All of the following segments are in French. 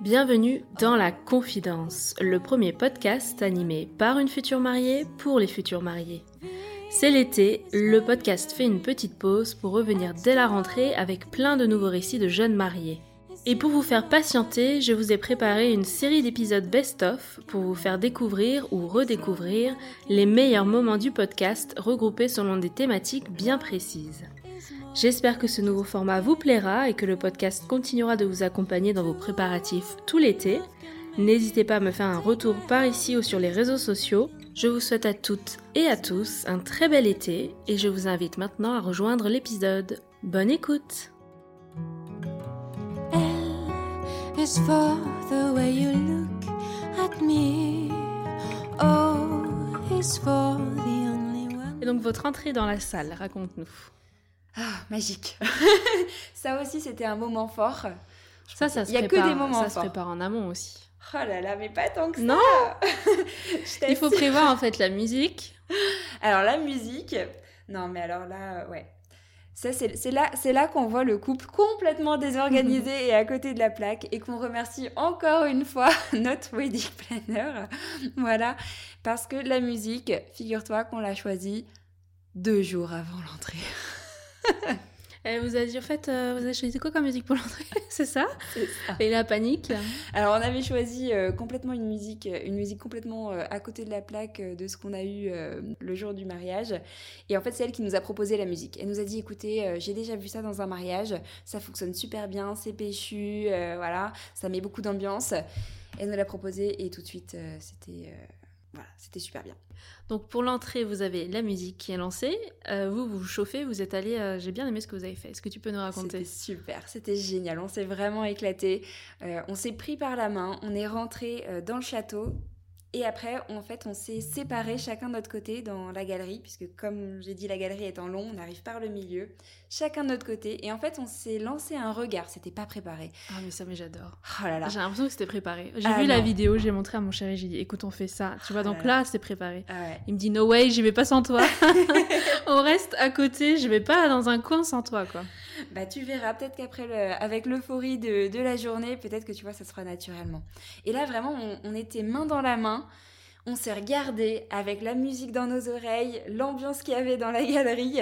Bienvenue dans La Confidence, le premier podcast animé par une future mariée pour les futurs mariés. C'est l'été, le podcast fait une petite pause pour revenir dès la rentrée avec plein de nouveaux récits de jeunes mariés. Et pour vous faire patienter, je vous ai préparé une série d'épisodes best-of pour vous faire découvrir ou redécouvrir les meilleurs moments du podcast regroupés selon des thématiques bien précises. J'espère que ce nouveau format vous plaira et que le podcast continuera de vous accompagner dans vos préparatifs tout l'été. N'hésitez pas à me faire un retour par ici ou sur les réseaux sociaux. Je vous souhaite à toutes et à tous un très bel été et je vous invite maintenant à rejoindre l'épisode. Bonne écoute L is for the way you look at me. O is for the only one. Et donc votre entrée dans la salle, raconte-nous. Ah, magique. ça aussi, c'était un moment fort. Ça, ça se Il y a que prépare, des moments ça se prépare en amont aussi. Oh là là, mais pas tant que ça. Non Il faut prévoir en fait la musique. Alors la musique, non mais alors là, euh, ouais. Ça, c'est c'est là, c'est là qu'on voit le couple complètement désorganisé et à côté de la plaque et qu'on remercie encore une fois notre wedding planner. Voilà, parce que la musique, figure-toi qu'on l'a choisie deux jours avant l'entrée. Elle vous a dit en fait, euh, vous avez choisi quoi comme musique pour l'entrée? C'est ça? Et la panique? Alors on avait choisi euh, complètement une musique, une musique complètement euh, à côté de la plaque de ce qu'on a eu le jour du mariage. Et en fait c'est elle qui nous a proposé la musique. Elle nous a dit écoutez, j'ai déjà vu ça dans un mariage, ça fonctionne super bien, c'est péchu, voilà, ça met beaucoup d'ambiance. Elle nous l'a proposé et tout de suite c'était voilà, c'était super bien. Donc pour l'entrée, vous avez la musique qui est lancée. Euh, vous, vous vous chauffez, vous êtes allé. euh, J'ai bien aimé ce que vous avez fait. Est-ce que tu peux nous raconter? C'était super, c'était génial, on s'est vraiment éclaté. Euh, on s'est pris par la main, on est rentré dans le château et après, en fait, on s'est séparés chacun de notre côté dans la galerie, puisque comme j'ai dit, la galerie étant longue, on arrive par le milieu, chacun de notre côté. Et en fait, on s'est lancé un regard, c'était pas préparé. Ah mais ça, mais j'adore. Oh là là. J'ai l'impression que c'était préparé. J'ai Ah, vu la vidéo, j'ai montré à mon chéri, j'ai dit écoute, on fait ça. Tu vois, Ah donc là là, c'est préparé. Ah ouais. Il me dit no way, j'y vais pas sans toi. on reste à côté, je vais pas dans un coin sans toi, quoi. Bah tu verras, peut-être qu'après, avec l'euphorie de, de la journée, peut-être que tu vois, ça se fera naturellement. Et là, vraiment, on, on était main dans la main. On s'est regardé avec la musique dans nos oreilles, l'ambiance qu'il y avait dans la galerie.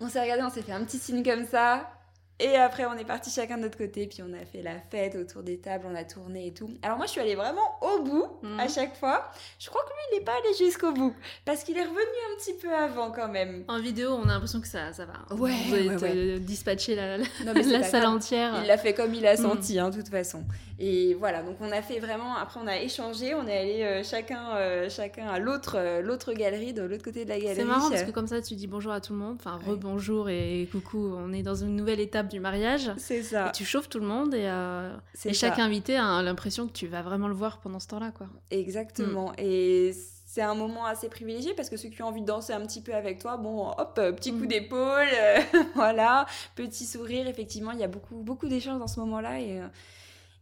On s'est regardé, on s'est fait un petit signe comme ça. Et après, on est parti chacun de notre côté, puis on a fait la fête autour des tables, on a tourné et tout. Alors moi, je suis allée vraiment au bout Mhm. à chaque fois. Je crois que lui, il n'est pas allé jusqu'au bout, parce qu'il est revenu un petit peu avant quand même. En vidéo, on a l'impression que ça, ça va. Ouais, avez ouais, ouais. euh, dispatché la, la, Non, mais c'est la pas salle grave. entière. Il l'a fait comme il a Mm. senti, hein, de toute façon. Et voilà, donc on a fait vraiment. Après, on a échangé, on est allé euh, chacun, euh, chacun à l'autre, euh, l'autre galerie, de l'autre côté de la galerie. C'est marrant parce que comme ça, tu dis bonjour à tout le monde. Enfin, rebonjour et coucou. On est dans une nouvelle étape du mariage. c'est ça. Et tu chauffes tout le monde et, euh, et ça. chaque invité a l'impression que tu vas vraiment le voir pendant ce temps-là, quoi. Exactement. Et c'est un moment assez privilégié parce que ceux qui ont envie de danser un petit peu avec toi, bon, hop, euh, petit coup Mm. d'épaule, euh, voilà, petit sourire. Effectivement, il y a beaucoup, beaucoup d'échanges dans ce moment-là. Et,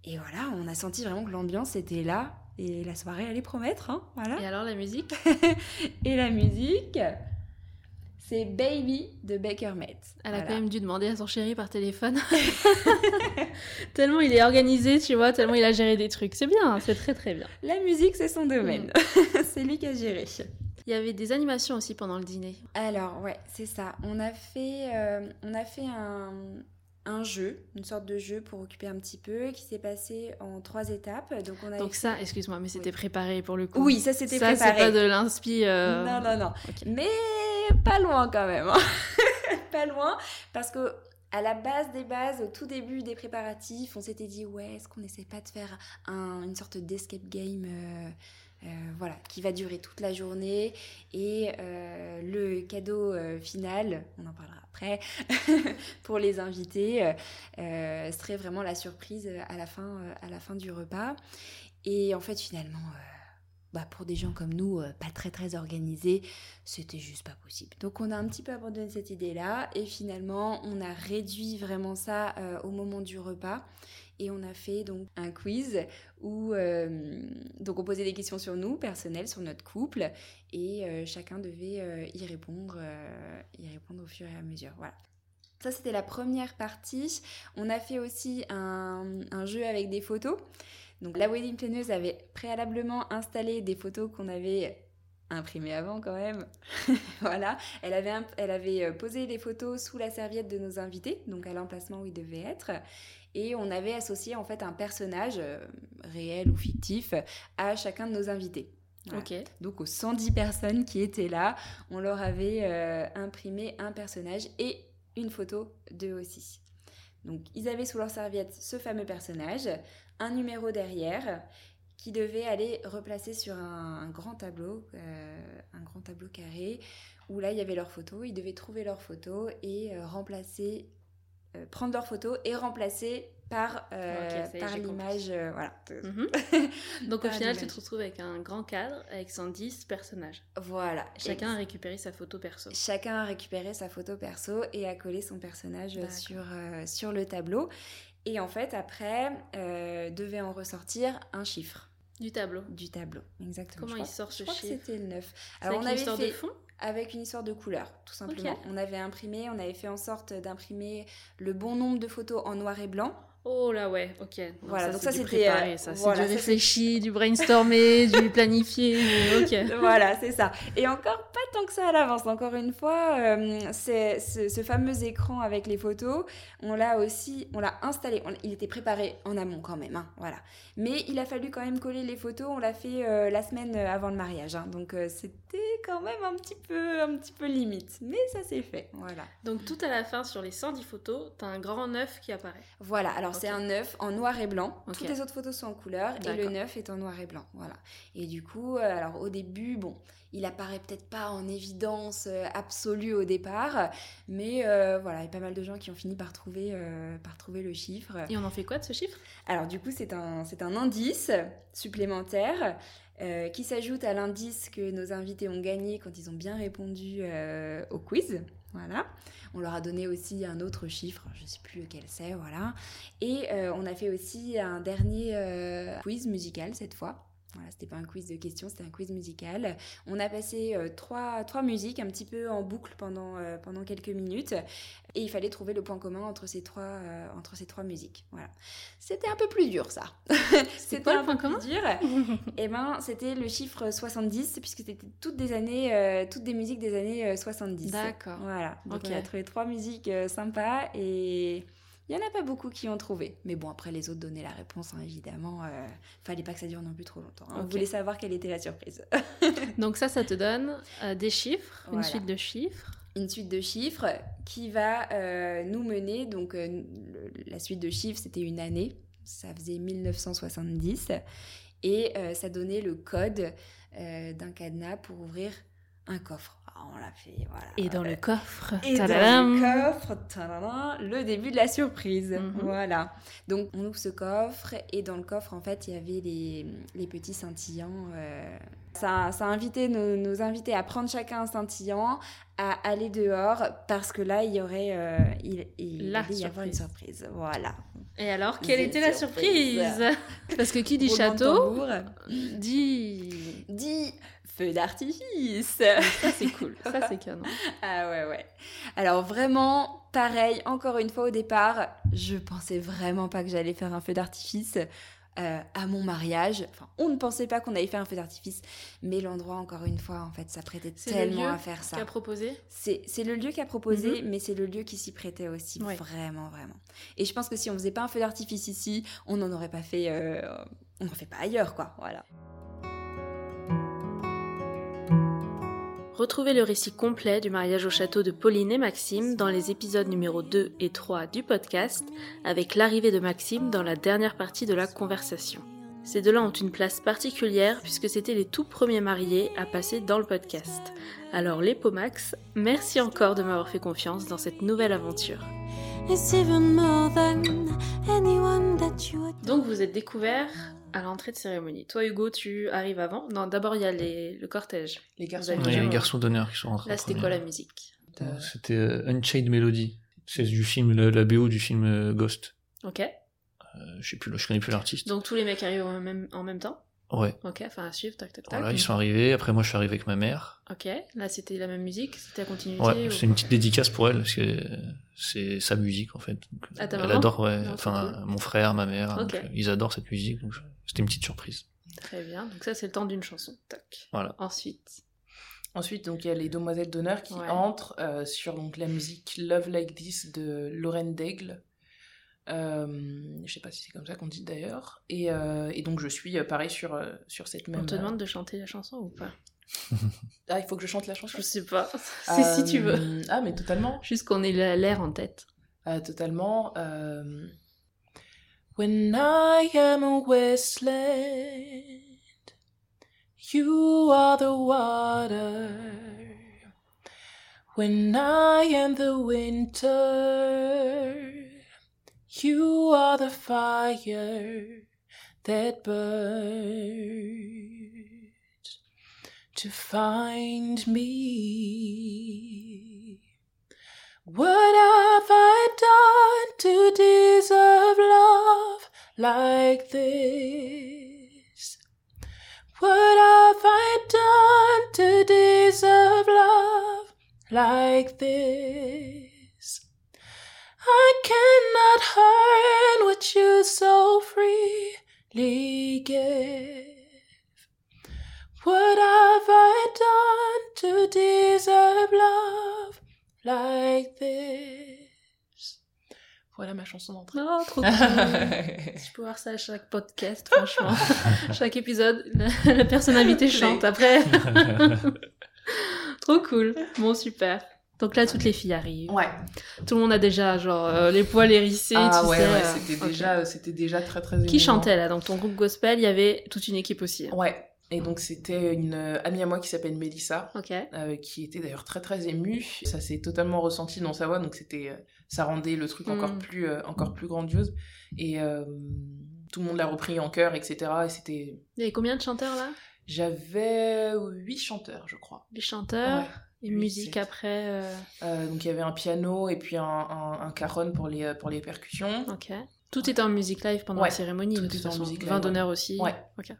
et voilà, on a senti vraiment que l'ambiance était là. Et la soirée allait promettre, hein, voilà. Et alors la musique? Et la musique, c'est Baby de Baker Met. Elle a quand même dû demander à son chéri par téléphone. tellement il est organisé, tu vois, tellement il a géré des trucs. C'est bien, c'est très très bien. La musique, c'est son domaine. Mm. c'est lui qui a géré. Il y avait des animations aussi pendant le dîner. Alors, ouais, c'est ça. On a fait, euh, on a fait un, un jeu, une sorte de jeu pour occuper un petit peu, qui s'est passé en trois étapes. Donc, on a Donc ça, excuse-moi, mais c'était Oui. préparé pour le coup. Oui, ça c'était Ça, c'est préparé. pas de l'inspi. euh, Non, non, non. Mais pas loin quand même. hein. pas loin. Parce que à la base des bases, au tout début des préparatifs, on s'était dit ouais, est-ce qu'on n'essaie pas de faire un- une sorte d'escape game euh, voilà, qui va durer toute la journée et euh, le cadeau euh, final, on en parlera après, pour les invités, euh, euh, serait vraiment la surprise à la fin, euh, à la fin du repas. Et en fait, finalement, euh, bah, pour des gens comme nous, euh, pas très très organisés, c'était juste pas possible. Donc on a un petit peu abandonné cette idée-là et finalement on a réduit vraiment ça euh, au moment du repas et on a fait donc un quiz où euh, donc on posait des questions sur nous, personnelles, sur notre couple et euh, chacun devait euh, y répondre, y répondre au fur et à mesure. Voilà. Ça, c'était la première partie. On a fait aussi un, un jeu avec des photos. Donc la wedding planeuse avait préalablement installé des photos qu'on avait imprimées avant quand même. voilà, elle avait, elle avait euh, posé les photos sous la serviette de nos invités, donc à l'emplacement où ils devaient être. Et on avait associé en fait un personnage euh, réel ou fictif à chacun de nos invités. Voilà. Donc aux 110 personnes qui étaient là, on leur avait euh, imprimé un personnage et une photo d'eux aussi. Donc ils avaient sous leur serviette ce fameux personnage, un numéro derrière qui devait aller replacer sur un, un grand tableau, euh, un grand tableau carré, où là il y avait leurs photos, ils devaient trouver leurs photos et euh, remplacer, euh, prendre leurs photos et remplacer par, est, par l'image, voilà. Mhm. Donc au final, tu te retrouves avec un grand cadre avec 110 personnages. Voilà. Chacun a récupéré sa photo perso. Chacun a récupéré sa photo perso et a collé son personnage sur, sur le tableau. Et en fait, après, euh, devait en ressortir un chiffre Du tableau. du tableau. Exactement. Comment Je il crois- sort je ce crois que chiffre c'était le 9. C'est Alors, avec on une avait histoire fait de fond? avec une histoire de couleur, tout simplement. On avait imprimé, on avait fait en sorte d'imprimer le bon nombre de photos en noir et blanc. Oh là ouais, ok. Voilà, donc ça, c'était, euh, ça. voilà, du ça, réfléchi, du brainstormé, du planifié. Ok. voilà, c'est ça. Et encore pas tant que ça à l'avance. Encore une fois, euh, c'est ce, fameux écran avec les photos, on l'a aussi, on l'a installé. On- il était préparé en amont quand même, hein, voilà. Mais il a fallu quand même coller les photos. On l'a fait euh, la semaine avant le mariage, hein. donc euh, c'était quand même un petit peu, un petit peu limite. Mais ça s'est fait, voilà. Donc tout à la fin, sur les 110 photos, t'as un grand 9 qui apparaît. Voilà. Alors C'est un 9 en noir et blanc. Toutes les autres photos sont en couleur et le D'accord. 9 est en noir et blanc. Voilà. Et du coup, euh, alors au début, bon, il apparaît peut-être pas en évidence euh, absolue au départ, mais euh, voilà, il y a pas mal de gens qui ont fini par trouver, euh, par trouver le chiffre. Et on en fait quoi de ce chiffre? Alors du coup, c'est un, c'est un indice supplémentaire euh, qui s'ajoute à l'indice que nos invités ont gagné quand ils ont bien répondu au quiz. Voilà. On leur a donné aussi un autre chiffre, je ne sais plus lequel c'est, voilà. Et euh, on a fait aussi un dernier euh, quiz musical cette fois. Voilà, c'était pas un quiz de questions, c'était un quiz musical. On a passé euh, trois, trois musiques un petit peu en boucle pendant, euh, pendant quelques minutes. Et il fallait trouver le point commun entre ces trois, euh, entre ces trois musiques. Voilà. C'était un peu plus dur, ça. c'était quoi le un point peu plus commun dur. Et ben, c'était le chiffre 70, puisque c'était toutes des années, toutes des musiques des années euh, 70. D'accord. Voilà. Donc Ok. on a trouvé trois musiques sympas et il y en a pas beaucoup qui ont trouvé. Mais bon, après les autres donnaient la réponse, hein, évidemment. euh, fallait pas que ça dure non plus trop longtemps. hein. On voulait savoir quelle était la surprise. Donc ça, ça te donne euh, des chiffres, une suite de chiffres. une suite de chiffres qui va euh, nous mener. Donc, euh, le- la suite de chiffres, c'était une année. Ça faisait 1970. Et ça donnait le code d'un cadenas pour ouvrir un coffre. On l'a fait, voilà. Et dans le coffre, Et dans tadadam. le coffre, tadadam, le début de la surprise. Mhm. Voilà. Donc, on ouvre ce coffre et dans le coffre, en fait, il y avait les, les petits scintillants. euh. Ça, ça a invité nos, nos invités à prendre chacun un scintillant, à aller dehors, parce que là, il y aurait euh, il, il y avoir une surprise. Voilà. Et alors, quelle était la surprise. surprise Parce que qui dit château dit... Dit feu d'artifice. Ça, c'est cool. Ça, c'est canon. Ah ouais, ouais. Alors vraiment, pareil, encore une fois au départ, je pensais vraiment pas que j'allais faire un feu d'artifice euh, à mon mariage. Enfin, on ne pensait pas qu'on allait faire un feu d'artifice, mais l'endroit, encore une fois, en fait, ça prêtait C'est le tellement lieu à faire ça. Qui a proposé C'est c'est le lieu qui a proposé, mais c'est le lieu qui s'y prêtait aussi, Ouais. vraiment, vraiment. Et je pense que si on faisait pas un feu d'artifice ici, on n'en aurait pas fait... euh, on n'en fait pas ailleurs, quoi, voilà. Retrouvez le récit complet du mariage au château de Pauline et Maxime dans les épisodes numéro 2 et 3 du podcast, avec l'arrivée de Maxime dans la dernière partie de la conversation. Ces deux-là ont une place particulière puisque c'était les tout premiers mariés à passer dans le podcast. Alors les Pomax, merci encore de m'avoir fait confiance dans cette nouvelle aventure. It's even more than anyone that you would Donc vous êtes découverts à l'entrée de cérémonie. Toi Hugo, tu arrives avant? Non, d'abord il y a les- le cortège. Les garçons déjà- les garçons d'honneur qui sont rentrés. Là c'était quoi la musique? Euh, C'était euh, Unchained Melody. C'est du film, le- la BO du film euh, Ghost. Ok. Euh, je sais plus, je connais plus l'artiste. Donc tous les mecs arrivent en même, en même temps? Ouais. Ok, enfin à suivre, tac tac tac. Voilà, ils sont arrivés. Après, moi, je suis arrivé avec ma mère. Ok, là c'était la même musique, c'était la continuité Ouais, ou- c'est une petite dédicace pour elle, parce que c'est sa musique en fait. Donc, Ah, elle adore, ouais. Non, enfin, mon frère, ma mère, donc, euh, ils adorent cette musique, donc c'était une petite surprise. Très bien, donc ça c'est le temps d'une chanson. Tac. Voilà. Ensuite. Ensuite, donc il y a les Demoiselles d'honneur qui Ouais. entrent euh, sur donc la musique Love Like This de Lauren Daigle. Euh, je sais pas si c'est comme ça qu'on dit d'ailleurs. Et, euh, et donc je suis euh, pareil sur, sur cette même. On te demande de chanter la chanson ou pas? Ah, il faut que je chante la chanson? Je sais pas. C'est si tu veux. Ah, mais totalement. Juste qu'on ait la- l'air en tête. Euh, totalement. When I am a wasteland, you are the water. When I am the winter, you are the fire that burns to find me. What have I done to deserve love like this? What have I done to deserve love like this? I cannot earn what you so freely give. What have like this? Voilà ma chanson d'entrée. Oh, trop cool. Je peux voir ça à chaque podcast, franchement. chaque épisode, la, la personne invitée chante après. trop cool. Bon, super. Donc là, toutes les filles arrivent. ouais. Tout le monde a déjà, genre, euh, les poils hérissés, Ah tu ouais, sais. ouais, euh, c'était déjà, c'était déjà très très Qui émouvant. chantait là? Dans ton groupe gospel, il y avait toute une équipe aussi. hein. Ouais. Et donc c'était une euh, amie à moi qui s'appelle Mélissa, euh, qui était d'ailleurs très très émue. Ça s'est totalement ressenti dans sa voix, donc c'était, euh, ça rendait le truc encore Mm. plus, euh, encore plus grandiose. Et euh, tout le monde l'a repris en chœur, etc. Et c'était, Il y avait combien de chanteurs là? J'avais huit chanteurs, je crois. Les chanteurs Ouais. et huit, musique après. euh, Euh, donc il y avait un piano et puis un, un, un cajon pour les, pour les percussions. Ok. Tout était en musique live pendant Ouais, la cérémonie. tout était en musique live, Vin ouais. d'honneur aussi. Ouais. Ok.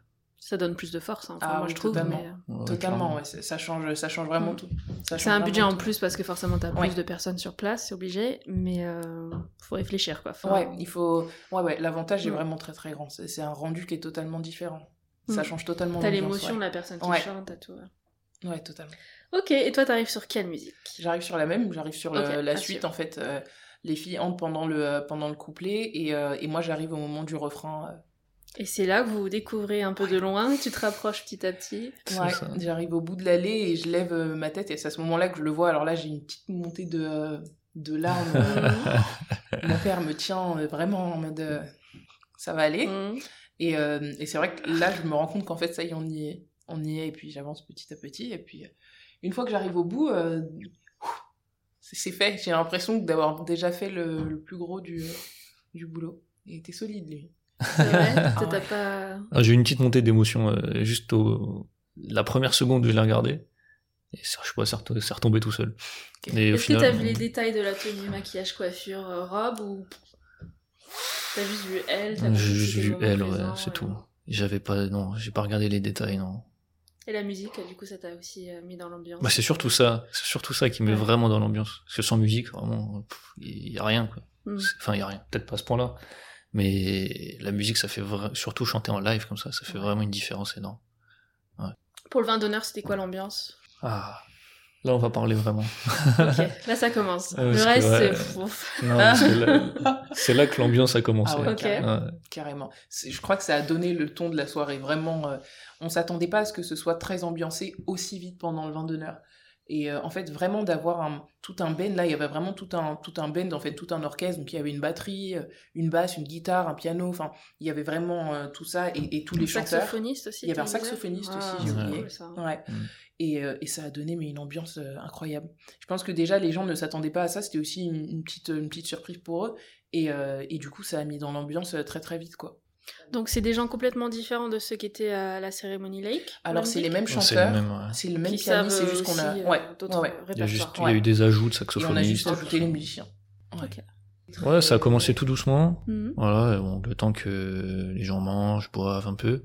Ça donne plus de force, hein, enfin, Ah moi oui, je trouve. totalement. mais, euh, Ouais, Totalement, clairement. ouais, ça, ça change, ça change vraiment Mm. tout. Ça C'est un budget en plus parce que forcément t'as Ouais. plus de personnes sur place, c'est obligé, mais euh, faut réfléchir quoi. Enfin, Ouais, il faut. Ouais, ouais, l'avantage est Mm. vraiment très très grand. C'est un rendu qui est totalement différent. Ça Mm. change totalement T'as l'émotion de la personne qui Ouais. chante, t'as tout. ouais. Totalement. Ok, et toi t'arrives sur quelle musique? J'arrive sur la même, j'arrive sur le- Ok, la suite sûr. en fait. euh, les filles entrent pendant le, euh, pendant le couplet et, euh, et moi j'arrive au moment du refrain. Et c'est là que vous vous découvrez un peu de loin, tu te rapproches petit à petit. Ouais, j'arrive au bout de l'allée et je lève euh, ma tête et c'est à ce moment-là que je le vois. Alors là, j'ai une petite montée de, euh, de larmes. Mon père me tient euh, vraiment en mode euh, ça va aller. Mm. Et, euh, et c'est vrai que là, je me rends compte qu'en fait, ça y est, on y est. On y est, et puis j'avance petit à petit. Et puis, une fois que j'arrive au bout, euh, c'est c'est fait. J'ai l'impression d'avoir déjà fait le, le plus gros du, du boulot. Il était solide, lui. C'est vrai Ah ouais. pas. Ah, J'ai eu une petite montée d'émotion euh, juste au... la première seconde où je l'ai regardé. Et ça, je sais pas, c'est retombé tout seul. Au Est-ce que final, t'as vu les détails de la tenue, maquillage, coiffure, euh, robe ou. T'as juste vu elle j'ai vu juste vu elle, ouais, c'est euh, tout. J'avais pas, non, j'ai pas regardé les détails, non. Et la musique, du coup, ça t'a aussi euh, mis dans l'ambiance? Bah, c'est surtout ça, c'est surtout ça qui me met Ouais. vraiment dans l'ambiance. Parce que sans musique, vraiment, il y a rien, quoi. Mm. C'est- Enfin, il y a rien, peut-être pas à ce point-là. Mais la musique, ça fait vra- surtout chanter en live comme ça, ça fait Ouais. vraiment une différence énorme. Pour le vin d'honneur, c'était quoi l'ambiance? Ah, là, on va parler vraiment. Là ça commence. Ah, le reste, ouais. c'est. Là- c'est là que l'ambiance a commencé. Ah ouais, carrément. Ouais. Je crois que ça a donné le ton de la soirée. Vraiment, euh, on s'attendait pas à ce que ce soit très ambiancé aussi vite pendant le vin d'honneur. Et euh, en fait, vraiment d'avoir un, tout un band, là, il y avait vraiment tout un, tout un band, en fait, tout un orchestre. Donc, il y avait une batterie, euh, une basse, une guitare, un piano. Enfin, il y avait vraiment euh, tout ça et, et tous les Un chanteurs. saxophoniste aussi. Il y avait un saxophoniste Ah, aussi, j'ai c'est oublié. cool, ça. Ouais. Mm. Et, euh, et ça a donné mais une ambiance euh, incroyable. Je pense que déjà les gens ne s'attendaient pas à ça, c'était aussi une, une petite, une petite surprise pour eux. Et, euh, et du coup, ça a mis dans l'ambiance très très vite quoi. Donc c'est des gens complètement différents de ceux qui étaient à la cérémonie Lake. Alors c'est les mêmes Non, c'est le chanteurs, même, ouais. c'est le même qui pianiste, savent c'est juste qu'on a. euh, ouais, d'autres ouais. Il y a juste, il y a eu des ajouts de Et on a saxophonistes. juste ajouté les musiciens. Ouais. Ok. Ouais, ça a commencé tout doucement. Mhm. Voilà, bon, le temps que les gens mangent, boivent un peu.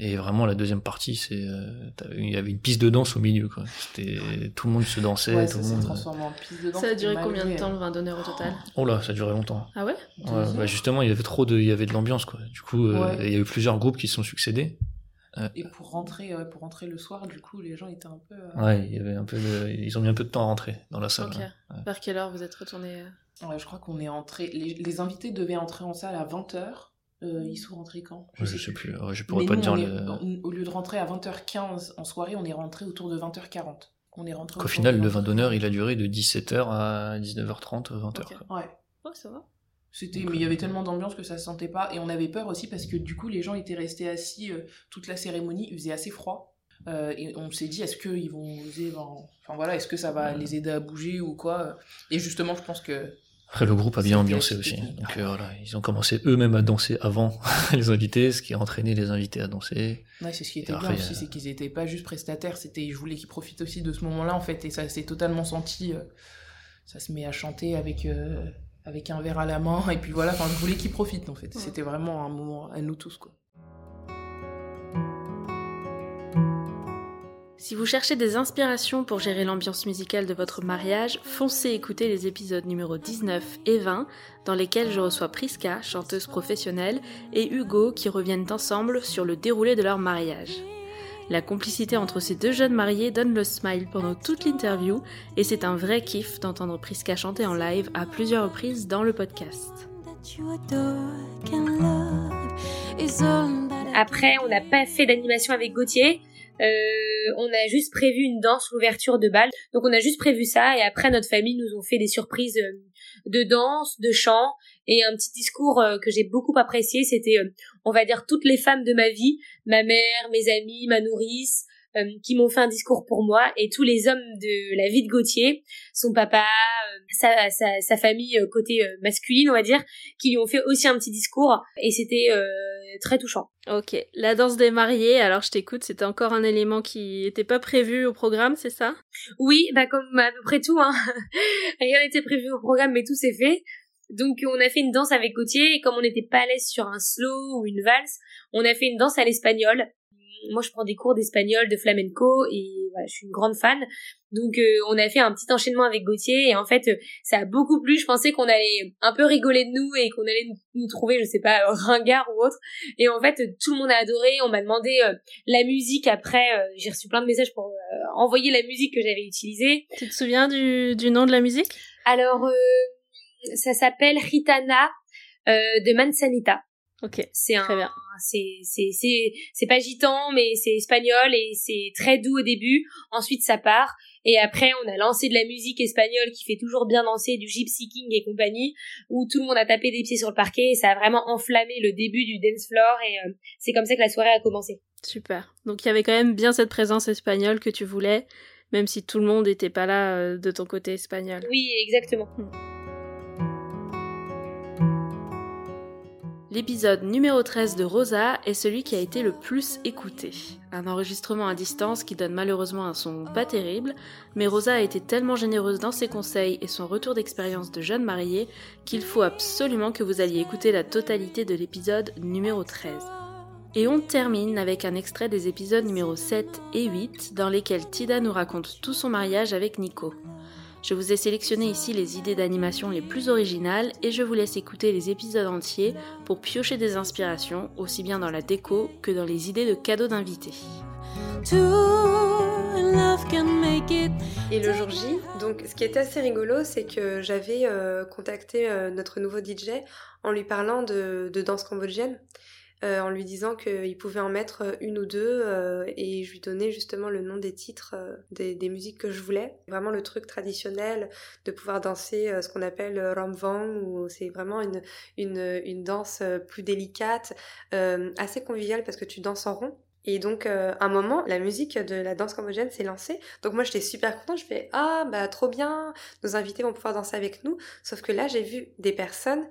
Et vraiment, la deuxième partie, c'est, euh, il y avait une piste de danse au milieu, quoi. C'était, tout le monde se dansait, Ouais, tout ça le monde. transformé en piste de danse. Ça a duré combien de temps le vin d'honneur au total? Oh là, ça a duré longtemps. Ah ouais? Bah justement, il y avait trop de, il y avait de l'ambiance, quoi. Du coup, euh, il y a eu plusieurs groupes qui se sont succédés. Et pour rentrer, ouais, pour rentrer le soir, du coup, les gens étaient un peu. euh, Ouais, il y avait un peu de, ils ont mis un peu de temps à rentrer dans la salle. Ok. ouais. Vers quelle heure vous êtes retourné euh? Ouais, je crois qu'on est entré. Les, les invités devaient entrer en salle à 20h. ils sont rentrés quand? Je sais plus, ouais, je pourrais Mais pas nous, te dire le. on- au lieu de rentrer à 20h15 en soirée, on est rentré autour de 20h40. On est rentré Qu'au final, le vin 20h40. d'honneur, il a duré de 17h à 19h30, 20h. Ok. quoi. Ouais. Ouais, ça va. C'était, mais il y avait tellement d'ambiance que ça se sentait pas. Et on avait peur aussi parce que du coup, les gens étaient restés assis euh, toute la cérémonie. Il faisait assez froid. Euh, et on s'est dit, est-ce qu'ils vont oser. ben, Enfin voilà, est-ce que ça va les aider à bouger ou quoi? Et justement, je pense que. Après, le groupe a bien ambiancé aussi. Donc euh, voilà, ils ont commencé eux-mêmes à danser avant les invités, ce qui a entraîné les invités à danser. Ouais, c'est ce qui était Et bien après, aussi, euh, c'est qu'ils étaient pas juste prestataires, c'était, je voulais qu'ils profitent aussi de ce moment-là en fait, et ça s'est totalement senti. euh, ça se met à chanter avec, euh, avec un verre à la main, et puis voilà, enfin, je voulais qu'ils profitent en fait. Ouais. C'était vraiment un moment à nous tous quoi. Si vous cherchez des inspirations pour gérer l'ambiance musicale de votre mariage, foncez écouter les épisodes numéro 19 et 20 dans lesquels je reçois Priska, chanteuse professionnelle, et Hugo qui reviennent ensemble sur le déroulé de leur mariage. La complicité entre ces deux jeunes mariés donne le smile pendant toute l'interview et c'est un vrai kiff d'entendre Priska chanter en live à plusieurs reprises dans le podcast. Après, on n'a pas fait d'animation avec Gauthier. Euh, on a juste prévu une danse, l'ouverture de bal. Donc on a juste prévu ça et après notre famille nous ont fait des surprises euh, de danse, de chant et un petit discours euh, que j'ai beaucoup apprécié. C'était, euh, on va dire, toutes les femmes de ma vie, ma mère, mes amis, ma nourrice, qui m'ont fait un discours pour moi et tous les hommes de la vie de Gauthier, son papa, sa, sa, sa famille euh, côté euh, masculine, on va dire, qui lui ont fait aussi un petit discours et c'était euh, très touchant. Ok, la danse des mariés, alors je t'écoute, c'était encore un élément qui n'était pas prévu au programme, c'est ça? Oui, bah comme à peu près tout, hein. Rien n'était prévu au programme, mais tout s'est fait. Donc on a fait une danse avec Gauthier, et comme on n'était pas à l'aise sur un slow ou une valse, on a fait une danse à l'espagnol. Moi je prends des cours d'espagnol, de flamenco, et voilà, je suis une grande fan. Donc euh, on a fait un petit enchaînement avec Gauthier, et en fait euh, ça a beaucoup plu. Je pensais qu'on allait un peu rigoler de nous, et qu'on allait nous, nous trouver, je sais pas, ringard ou autre. Et en fait euh, tout le monde a adoré, on m'a demandé la musique après, j'ai reçu plein de messages pour envoyer la musique que j'avais utilisée. Tu te souviens du, du nom de la musique? Alors, ça s'appelle Ritana de Manzanita. Ok, C'est un, très bien. c'est, c'est, c'est, c'est pas gitan, mais c'est espagnol et c'est très doux au début. Ensuite, ça part. Et après, on a lancé de la musique espagnole qui fait toujours bien danser, du gypsy king et compagnie, où tout le monde a tapé des pieds sur le parquet et ça a vraiment enflammé le début du dance floor et euh, c'est comme ça que la soirée a commencé. Super. Donc il y avait quand même bien cette présence espagnole que tu voulais, même si tout le monde n'était pas là euh, de ton côté espagnol. Oui, exactement. L'épisode numéro 13 de Rosa est celui qui a été le plus écouté. Un enregistrement à distance qui donne malheureusement un son pas terrible, mais Rosa a été tellement généreuse dans ses conseils et son retour d'expérience de jeune mariée qu'il faut absolument que vous alliez écouter la totalité de l'épisode numéro 13. Et on termine avec un extrait des épisodes numéro 7 et 8 dans lesquels Tida nous raconte tout son mariage avec Nico. Je vous ai sélectionné ici les idées d'animation les plus originales et je vous laisse écouter les épisodes entiers pour piocher des inspirations, aussi bien dans la déco que dans les idées de cadeaux d'invités. Et le jour J, donc ce qui était assez rigolo, c'est que j'avais euh, contacté euh, notre nouveau DJ en lui parlant de, de danse cambodgienne, euh, en lui disant qu'il pouvait en mettre euh, une ou deux, euh, et je lui donnais justement le nom des titres des, musiques que je voulais. Vraiment le truc traditionnel de pouvoir danser ce qu'on appelle ramvang, où c'est vraiment une, une, danse plus délicate, assez conviviale parce que tu danses en rond. Et donc, euh, un moment, la musique de la danse cambodgienne s'est lancée. Donc moi, j'étais super contente. Je fais ah bah trop bien, nos invités vont pouvoir danser avec nous. Sauf que là, j'ai vu des personnes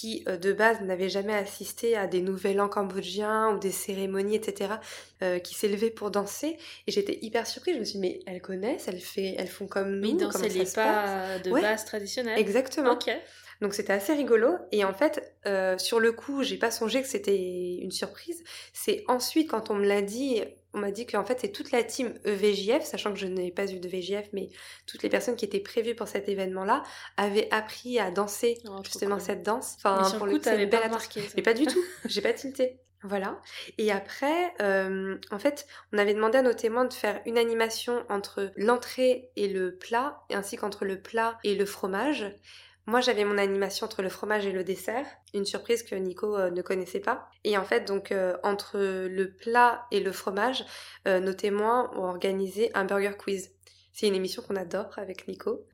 qui euh, de base n'avaient jamais assisté à des nouvel an cambodgiens ou des cérémonies, etc., euh, qui s'élevaient pour danser. Et j'étais hyper surprise. Je me suis dit mais elles connaissent, elles, fait, elles font comme nous. Les se passe pas de Ouais. base traditionnels. Exactement. Ok. Donc c'était assez rigolo. Et en fait, euh, sur le coup, j'ai pas songé que c'était une surprise. C'est ensuite, quand on me l'a dit, on m'a dit qu'en fait c'est toute la team EVJF, sachant que je n'ai pas eu de VJF, mais toutes les personnes qui étaient prévues pour cet événement-là avaient appris à danser Oh, justement cool. cette danse. Mais Enfin, sur pour le coup, t'avais belle pas ça. Mais pas du tout, j'ai pas tilté. Voilà. Et après, euh, en fait, on avait demandé à nos témoins de faire une animation entre l'entrée et le plat, ainsi qu'entre le plat et le fromage. Moi, j'avais mon animation entre le fromage et le dessert, une surprise que Nico euh, ne connaissait pas. Et en fait, donc euh, entre le plat et le fromage, euh, nos témoins ont organisé un burger quiz. C'est une émission qu'on adore avec Nico.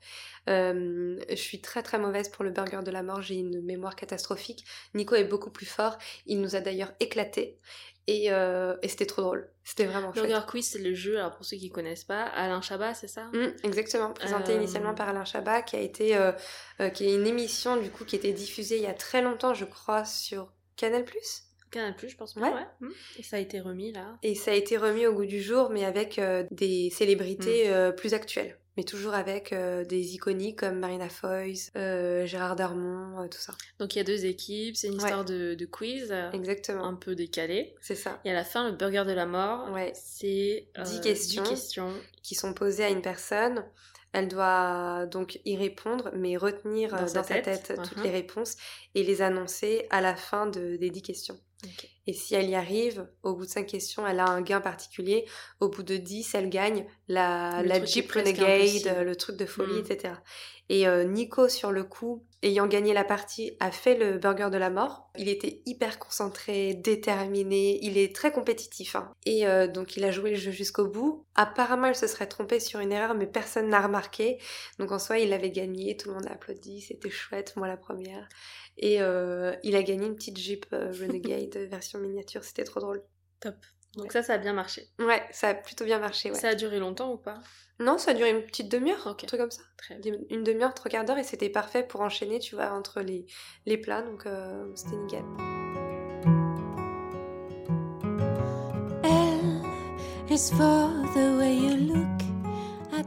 Euh, je suis très très mauvaise pour le burger de la mort, j'ai une mémoire catastrophique. Nico est beaucoup plus fort, il nous a d'ailleurs éclaté et, euh, et c'était trop drôle. C'était vraiment chouette. Burger Quiz, c'est le jeu, alors pour ceux qui connaissent pas, Alain Chabat, c'est ça? Mm, exactement, présenté Euh, initialement par Alain Chabat, qui a été, qui est une émission du coup qui a été diffusée il y a très longtemps, je crois, sur Canal+. Canal Plus, je pense Ouais. bien, ouais. Mm. Et ça a été remis là. Et ça a été remis au goût du jour, mais avec euh, des célébrités Mm. euh, plus actuelles. Mais toujours avec euh, des iconiques comme Marina Foïs, Gérard Darmon, tout ça. Donc il y a deux équipes, c'est une Ouais. histoire de, de quiz Exactement, un peu décalé. c'est ça. Et à la fin, le burger de la mort, Ouais. c'est euh, 10 questions. 10 questions. Qui sont posées à une personne. Elle doit donc y répondre, mais retenir Dans dans, sa sa tête. toutes Mhm. les réponses et les annoncer à la fin de- des 10 questions. Ok. Et si elle y arrive, au bout de 5 questions, elle a un gain particulier. Au bout de 10, elle gagne la, Le Jeep Renegade, le truc de folie, etc. Et euh, Nico, sur le coup, ayant gagné la partie, a fait le burger de la mort. Il était hyper concentré, déterminé, il est très compétitif. hein. Et euh, donc il a joué le jeu jusqu'au bout. Apparemment, il se serait trompé sur une erreur, mais personne n'a remarqué. Donc en soi, il avait gagné, tout le monde a applaudi, c'était chouette, moi la première. Et euh, il a gagné une petite Jeep Renegade version miniature, c'était trop drôle. Top. Donc Ouais. ça, ça a bien marché. Ouais, ça a plutôt bien marché, ouais. Ça a duré longtemps ou pas? Non, ça a duré une petite demi-heure, Ok. un truc comme ça. Très bien. Une demi-heure, trois quarts d'heure, et c'était parfait pour enchaîner, tu vois, entre les, les plats, donc euh, c'était nickel.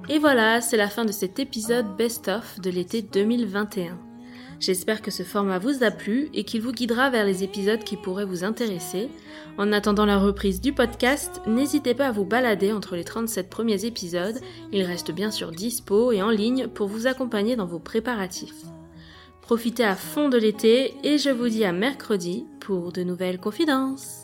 Et voilà, c'est la fin de cet épisode best-of de l'été 2021. J'espère que ce format vous a plu et qu'il vous guidera vers les épisodes qui pourraient vous intéresser. En attendant la reprise du podcast, n'hésitez pas à vous balader entre les 37 premiers épisodes. Ils restent bien sûr dispo et en ligne pour vous accompagner dans vos préparatifs. Profitez à fond de l'été et je vous dis à mercredi pour de nouvelles confidences.